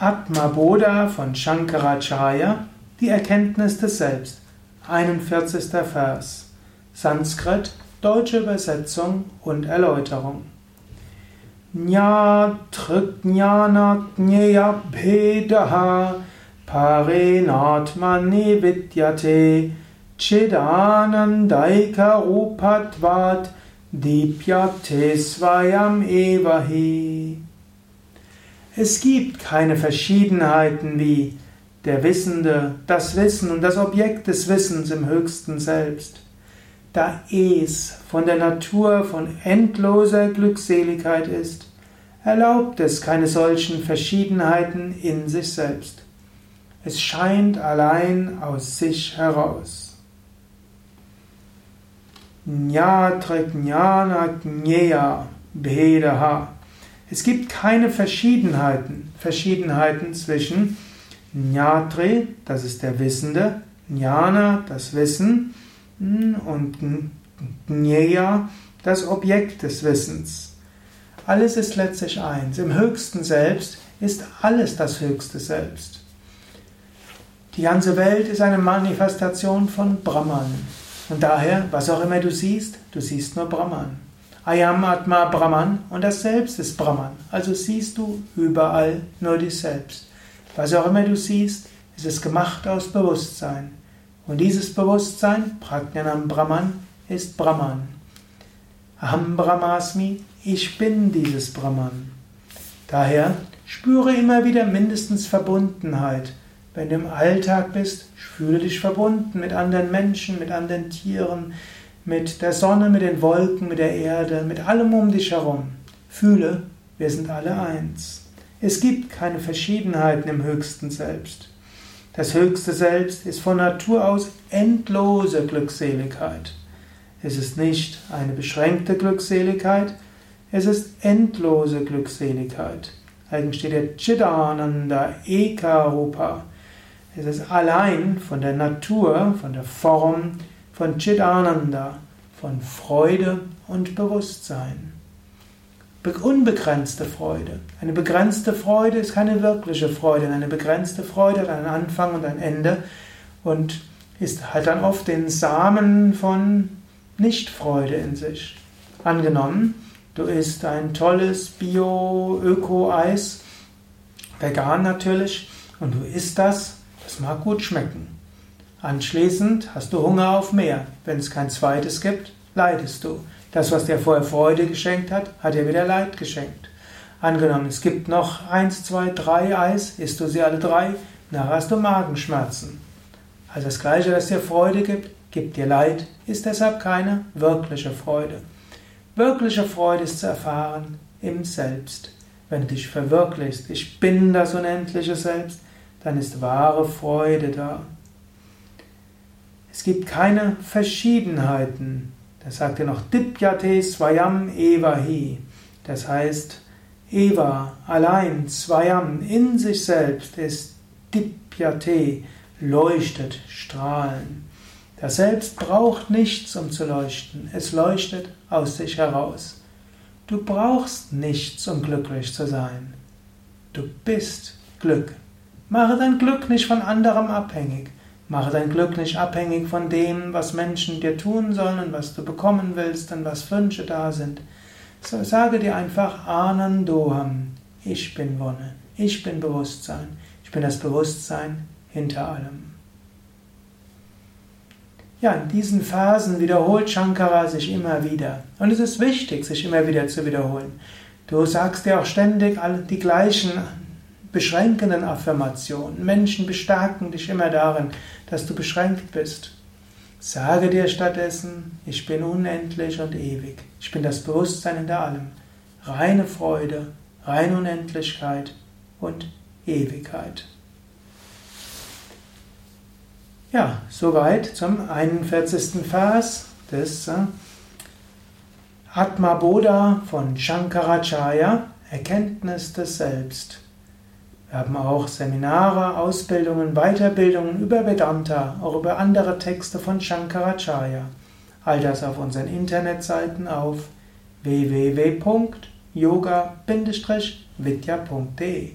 Atma Bodha von Shankaracharya, die Erkenntnis des Selbst, 41. Vers, Sanskrit, deutsche Übersetzung und Erläuterung. Jnana Bhedaha Parenatmani Vidyate Chidanandaika Rupatvat Dipyate Svayam Evahi es gibt keine Verschiedenheiten wie der Wissende, das Wissen und das Objekt des Wissens im höchsten Selbst. Da es von der Natur von endloser Glückseligkeit ist, erlaubt es keine solchen Verschiedenheiten in sich selbst. Es scheint allein aus sich heraus. Jnatra Jnana Jnaya Bhedaha es gibt keine Verschiedenheiten, Verschiedenheiten zwischen Jnatri, das ist der Wissende, Jnana, das Wissen, hm, und Jnaya, das Objekt des Wissens. Alles ist letztlich eins. Im höchsten Selbst ist alles das höchste Selbst. Die ganze Welt ist eine Manifestation von Brahman. Und daher, was auch immer du siehst, du siehst nur Brahman. Ayam Atma Brahman und das Selbst ist Brahman. Also siehst du überall nur dich selbst. Was auch immer du siehst, ist es gemacht aus Bewusstsein. Und dieses Bewusstsein, Prajnanam Brahman, ist Brahman. Aham Brahmasmi, ich bin dieses Brahman. Daher spüre immer wieder mindestens Verbundenheit. Wenn du im Alltag bist, fühle dich verbunden mit anderen Menschen, mit anderen Tieren, mit der Sonne, mit den Wolken, mit der Erde, mit allem um dich herum. Fühle, wir sind alle eins. Es gibt keine Verschiedenheiten im höchsten Selbst. Das höchste Selbst ist von Natur aus endlose Glückseligkeit. Es ist nicht eine beschränkte Glückseligkeit, es ist endlose Glückseligkeit. Eigentlich steht der Chidananda Ekarupa. Es ist allein von der Natur, von der Form, von Chidananda, von Freude und Bewusstsein. Unbegrenzte Freude. Eine begrenzte Freude ist keine wirkliche Freude. Eine begrenzte Freude hat einen Anfang und ein Ende und ist, hat dann oft den Samen von Nichtfreude in sich. Angenommen, du isst ein tolles Bio-Öko-Eis, vegan natürlich, und du isst das, das mag gut schmecken. Anschließend hast du Hunger auf mehr. Wenn es kein zweites gibt, leidest du. Das, was dir vorher Freude geschenkt hat, hat dir wieder Leid geschenkt. Angenommen, es gibt noch eins, zwei, drei Eis, isst du sie alle drei, nachher hast du Magenschmerzen. Also das Gleiche, das dir Freude gibt, gibt dir Leid, ist deshalb keine wirkliche Freude. Wirkliche Freude ist zu erfahren im Selbst. Wenn du dich verwirklichst, ich bin das unendliche Selbst, dann ist wahre Freude da. Es gibt keine Verschiedenheiten. Das sagt er noch Dipyate Swayam Evahi. Das heißt, Eva allein, Swayam in sich selbst ist Dipyate, leuchtet, strahlen. Das Selbst braucht nichts, um zu leuchten. Es leuchtet aus sich heraus. Du brauchst nichts, um glücklich zu sein. Du bist Glück. Mache dein Glück nicht von anderem abhängig. Mache dein Glück nicht abhängig von dem, was Menschen dir tun sollen und was du bekommen willst und was Wünsche da sind. So, sage dir einfach Anandoham. Ich bin Wonne. Ich bin Bewusstsein. Ich bin das Bewusstsein hinter allem. Ja, in diesen Phasen wiederholt Shankara sich immer wieder. Und es ist wichtig, sich immer wieder zu wiederholen. Du sagst dir auch ständig die gleichen beschränkenden Affirmationen. Menschen bestärken dich immer darin, dass du beschränkt bist. Sage dir stattdessen, ich bin unendlich und ewig. Ich bin das Bewusstsein hinter allem. Reine Freude, reine Unendlichkeit und Ewigkeit. Ja, soweit zum 41. Vers des äh, Atma Bodha von Shankaracharya, Erkenntnis des Selbst. Wir haben auch Seminare, Ausbildungen, Weiterbildungen über Vedanta, auch über andere Texte von Shankaracharya. All das auf unseren Internetseiten auf www.yoga-vidya.de